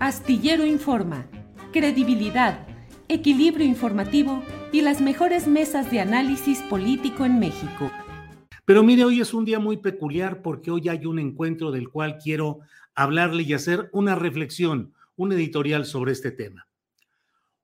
Astillero Informa, credibilidad, equilibrio informativo y las mejores mesas de análisis político en México. Pero mire, hoy es un día muy peculiar porque hoy hay un encuentro del cual quiero hablarle y hacer una reflexión, un editorial sobre este tema.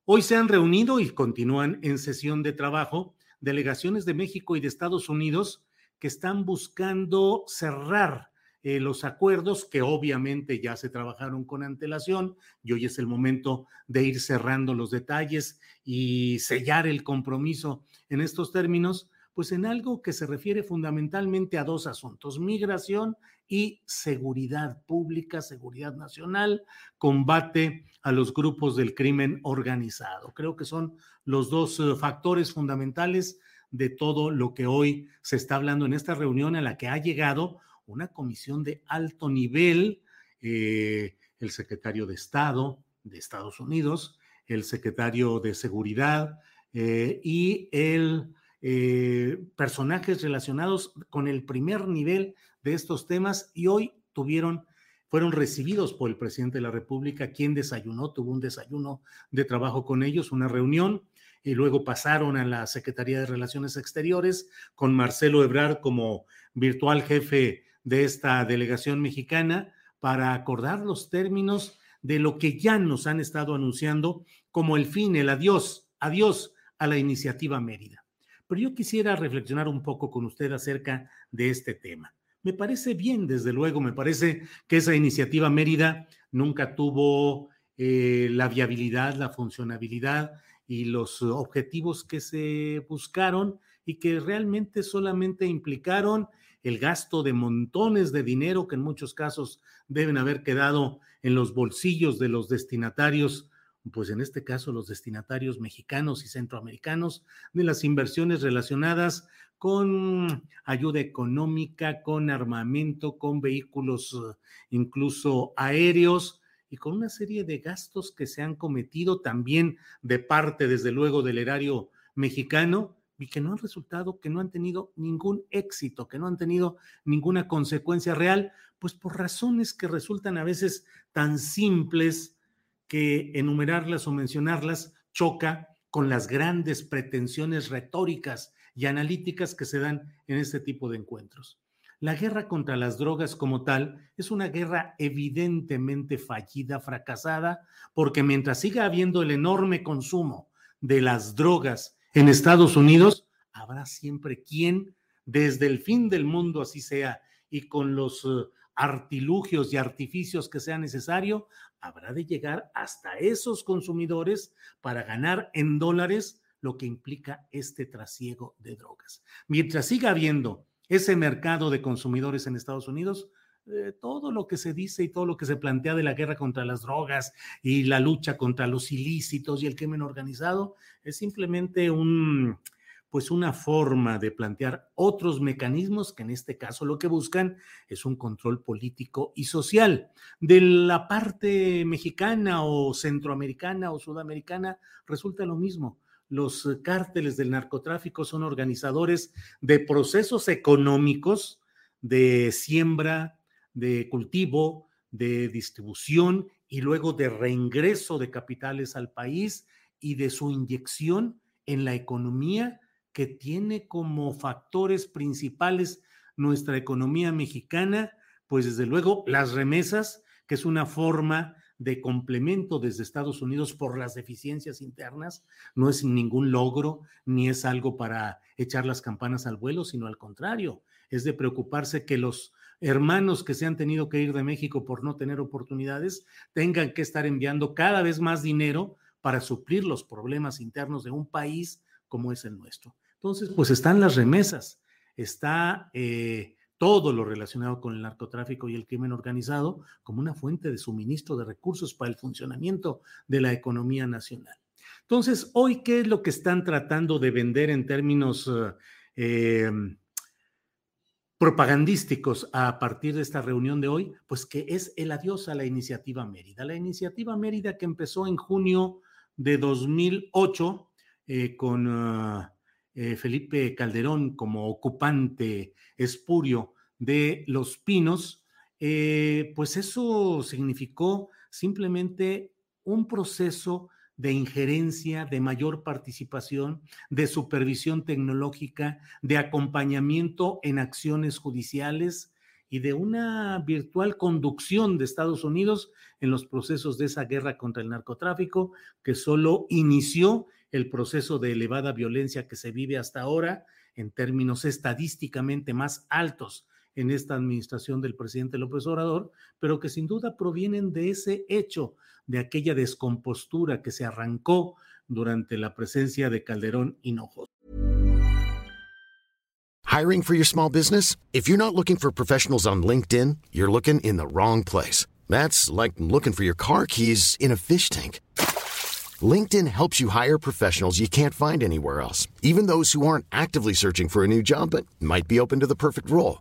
Hoy se han reunido y continúan en sesión de trabajo delegaciones de México y de Estados Unidos que están buscando cerrar eh, los acuerdos que obviamente ya se trabajaron con antelación y hoy es el momento de ir cerrando los detalles y sellar el compromiso en estos términos, pues en algo que se refiere fundamentalmente a dos asuntos, migración y seguridad pública, seguridad nacional, combate a los grupos del crimen organizado. Creo que son los dos eh, factores fundamentales de todo lo que hoy se está hablando en esta reunión a la que ha llegado una comisión de alto nivel, eh, el secretario de Estado de Estados Unidos, el secretario de Seguridad eh, y el eh, personajes relacionados con el primer nivel de estos temas y hoy tuvieron fueron recibidos por el presidente de la República, quien desayunó, tuvo un desayuno de trabajo con ellos, una reunión, y luego pasaron a la Secretaría de Relaciones Exteriores con Marcelo Ebrard como virtual jefe de esta delegación mexicana para acordar los términos de lo que ya nos han estado anunciando como el fin, el adiós, adiós a la iniciativa Mérida. Pero yo quisiera reflexionar un poco con usted acerca de este tema. Me parece bien, desde luego, me parece que esa iniciativa Mérida nunca tuvo eh, la viabilidad, la funcionabilidad y los objetivos que se buscaron y que realmente solamente implicaron el gasto de montones de dinero que en muchos casos deben haber quedado en los bolsillos de los destinatarios, pues en este caso los destinatarios mexicanos y centroamericanos, de las inversiones relacionadas con ayuda económica, con armamento, con vehículos incluso aéreos y con una serie de gastos que se han cometido también de parte, desde luego, del erario mexicano y que no han resultado, que no han tenido ningún éxito, que no han tenido ninguna consecuencia real, pues por razones que resultan a veces tan simples que enumerarlas o mencionarlas choca con las grandes pretensiones retóricas y analíticas que se dan en este tipo de encuentros. La guerra contra las drogas como tal es una guerra evidentemente fallida, fracasada, porque mientras siga habiendo el enorme consumo de las drogas en Estados Unidos, habrá siempre quien, desde el fin del mundo así sea, y con los eh, artilugios y artificios que sea necesario, habrá de llegar hasta esos consumidores para ganar en dólares lo que implica este trasiego de drogas. Mientras siga habiendo ese mercado de consumidores en Estados Unidos, todo lo que se dice y todo lo que se plantea de la guerra contra las drogas y la lucha contra los ilícitos y el crimen organizado es simplemente un, pues una forma de plantear otros mecanismos que en este caso lo que buscan es un control político y social. De la parte mexicana o centroamericana o sudamericana resulta lo mismo. Los cárteles del narcotráfico son organizadores de procesos económicos de siembra, de cultivo, de distribución y luego de reingreso de capitales al país y de su inyección en la economía que tiene como factores principales nuestra economía mexicana, pues desde luego las remesas, que es una forma de complemento desde Estados Unidos por las deficiencias internas, no es ningún logro ni es algo para echar las campanas al vuelo, sino al contrario, es de preocuparse que los hermanos que se han tenido que ir de México por no tener oportunidades tengan que estar enviando cada vez más dinero para suplir los problemas internos de un país como es el nuestro. Entonces, pues están las remesas, está eh, todo lo relacionado con el narcotráfico y el crimen organizado como una fuente de suministro de recursos para el funcionamiento de la economía nacional. Entonces, hoy, ¿qué es lo que están tratando de vender en términos eh, em, propagandísticos a partir de esta reunión de hoy? Pues que es el adiós a la iniciativa Mérida. La iniciativa Mérida que empezó en junio de 2008 eh, con... Ah, eh, Felipe Calderón como ocupante espurio de Los Pinos, eh, pues eso significó simplemente un proceso de injerencia, de mayor participación, de supervisión tecnológica, de acompañamiento en acciones judiciales y de una virtual conducción de Estados Unidos en los procesos de esa guerra contra el narcotráfico que solo inició el proceso de elevada violencia que se vive hasta ahora en términos estadísticamente más altos en esta administración del presidente López Obrador, pero que sin duda provienen de ese hecho, de aquella descompostura que se arrancó durante la presencia de Calderón Hinojosa. Hiring for your small business? If you're not looking for professionals on LinkedIn, you're looking in the wrong place. That's like looking for your car keys in a fish tank. LinkedIn helps you hire professionals you can't find anywhere else, even those who aren't actively searching for a new job but might be open to the perfect role.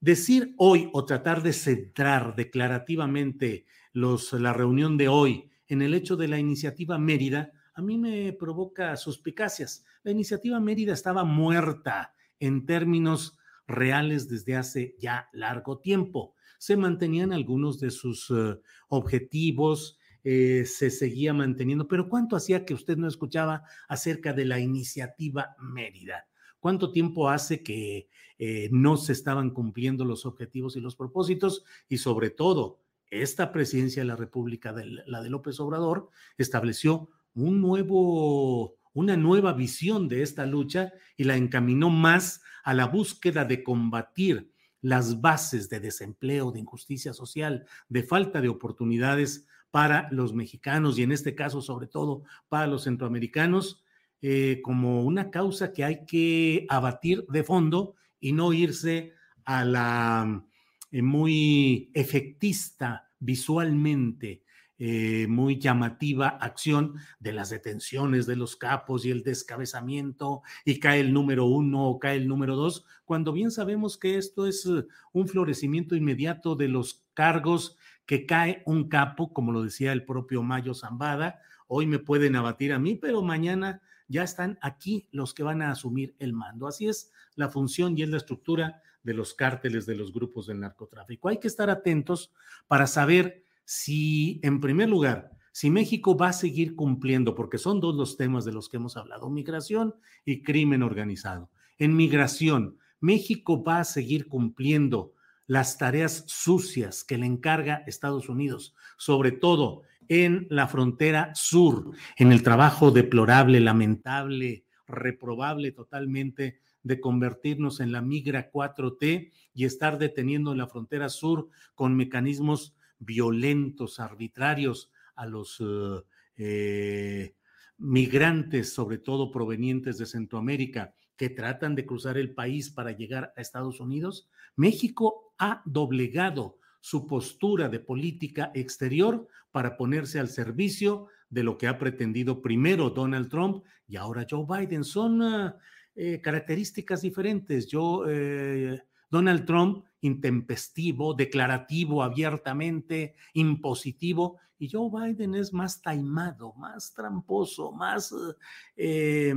Decir hoy o tratar de centrar declarativamente la reunión de hoy en el hecho de la iniciativa Mérida, a mí me provoca suspicacias. La iniciativa Mérida estaba muerta en términos reales desde hace ya largo tiempo. Se mantenían algunos de sus eh, objetivos, eh, se seguía manteniendo, pero ¿cuánto hacía que usted no escuchaba acerca de la iniciativa Mérida? ¿Cuánto tiempo hace que eh, no se estaban cumpliendo los objetivos y los propósitos? Y sobre todo, esta presidencia de la República, la de López Obrador, estableció un nuevo, una nueva visión de esta lucha y la encaminó más a la búsqueda de combatir las bases de desempleo, de injusticia social, de falta de oportunidades para los mexicanos y en este caso sobre todo para los centroamericanos, eh, como una causa que hay que abatir de fondo y no irse a la eh, muy efectista visualmente, eh, muy llamativa acción de las detenciones de los capos y el descabezamiento y cae el número uno o cae el número dos, cuando bien sabemos que esto es un florecimiento inmediato de los cargos que cae un capo, como lo decía el propio Mayo Zambada, hoy me pueden abatir a mí, pero mañana ya están aquí los que van a asumir el mando. Así es la función y es la estructura de los cárteles de los grupos del narcotráfico. Hay que estar atentos para saber si, en primer lugar, si México va a seguir cumpliendo, porque son dos los temas de los que hemos hablado, migración y crimen organizado. En migración, México va a seguir cumpliendo las tareas sucias que le encarga Estados Unidos, sobre todo en la frontera sur, en el trabajo deplorable, lamentable, reprobable totalmente de convertirnos en la migra 4T y estar deteniendo en la frontera sur con mecanismos violentos, arbitrarios a los eh, eh, migrantes, sobre todo provenientes de Centroamérica, que tratan de cruzar el país para llegar a Estados Unidos, México ha doblegado su postura de política exterior para ponerse al servicio de lo que ha pretendido primero Donald Trump y ahora Joe Biden. Son ah, eh, características diferentes. Yo, eh, Donald Trump, intempestivo, declarativo abiertamente, impositivo, y Joe Biden es más taimado, más tramposo, más eh,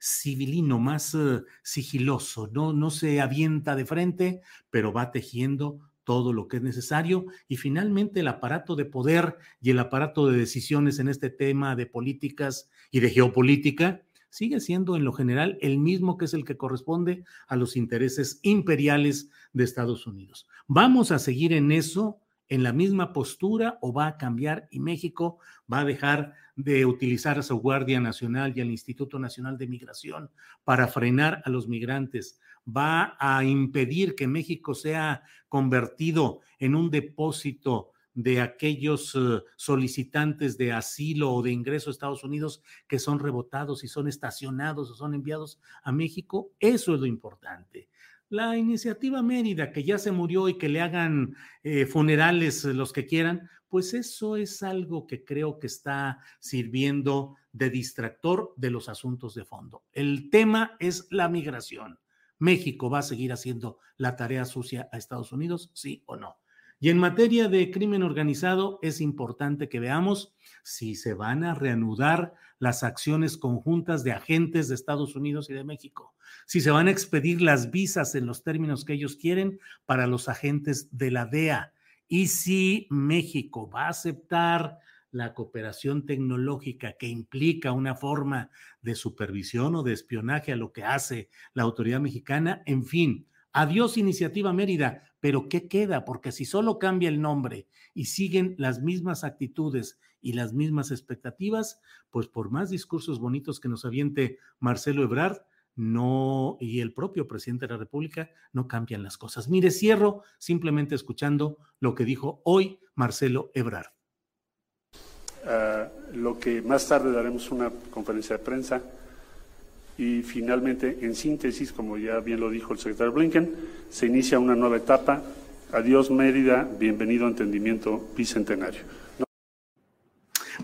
civilino, más sigiloso, no, no se avienta de frente, pero va tejiendo todo lo que es necesario y finalmente el aparato de poder y el aparato de decisiones en este tema de políticas y de geopolítica sigue siendo en lo general el mismo que es el que corresponde a los intereses imperiales de Estados Unidos. ¿Vamos a seguir en eso, en la misma postura o va a cambiar y México va a dejar de utilizar a su Guardia Nacional y al Instituto Nacional de Migración para frenar a los migrantes? ¿Va a impedir que México sea convertido en un depósito de aquellos eh, solicitantes de asilo o de ingreso a Estados Unidos que son rebotados y son estacionados o son enviados a México. Eso es lo importante. La iniciativa Mérida, que ya se murió y que le hagan eh, funerales los que quieran, pues eso es algo que creo que está sirviendo de distractor de los asuntos de fondo. El tema es la migración. ¿México va a seguir haciendo la tarea sucia a Estados Unidos? Sí o no. Y en materia de crimen organizado, es importante que veamos si se van a reanudar las acciones conjuntas de agentes de Estados Unidos y de México, si se van a expedir las visas en los términos que ellos quieren para los agentes de la DEA y si México va a aceptar la cooperación tecnológica que implica una forma de supervisión o de espionaje a lo que hace la autoridad mexicana, en fin, Adiós Iniciativa Mérida, pero ¿qué queda? Porque si solo cambia el nombre y siguen las mismas actitudes y las mismas expectativas, pues por más discursos bonitos que nos aviente Marcelo Ebrard, no, y el propio presidente de la República, no cambian las cosas. Mire, cierro simplemente escuchando lo que dijo hoy Marcelo Ebrard. Ah, lo que más tarde daremos una conferencia de prensa y finalmente, en síntesis, como ya bien lo dijo el secretario Blinken, se inicia una nueva etapa. Adiós Mérida, bienvenido a Entendimiento Bicentenario.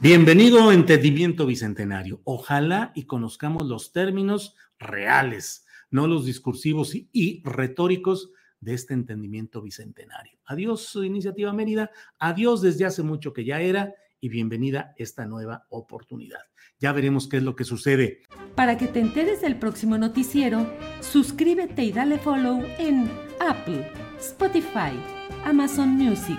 Bienvenido a Entendimiento Bicentenario. Ojalá y conozcamos los términos reales, no los discursivos y, retóricos de este entendimiento bicentenario. Adiós, Iniciativa Mérida. Adiós desde hace mucho que ya era y bienvenida esta nueva oportunidad. Ya veremos qué es lo que sucede. Para que te enteres del próximo noticiero, suscríbete y dale follow en Apple, Spotify, Amazon Music,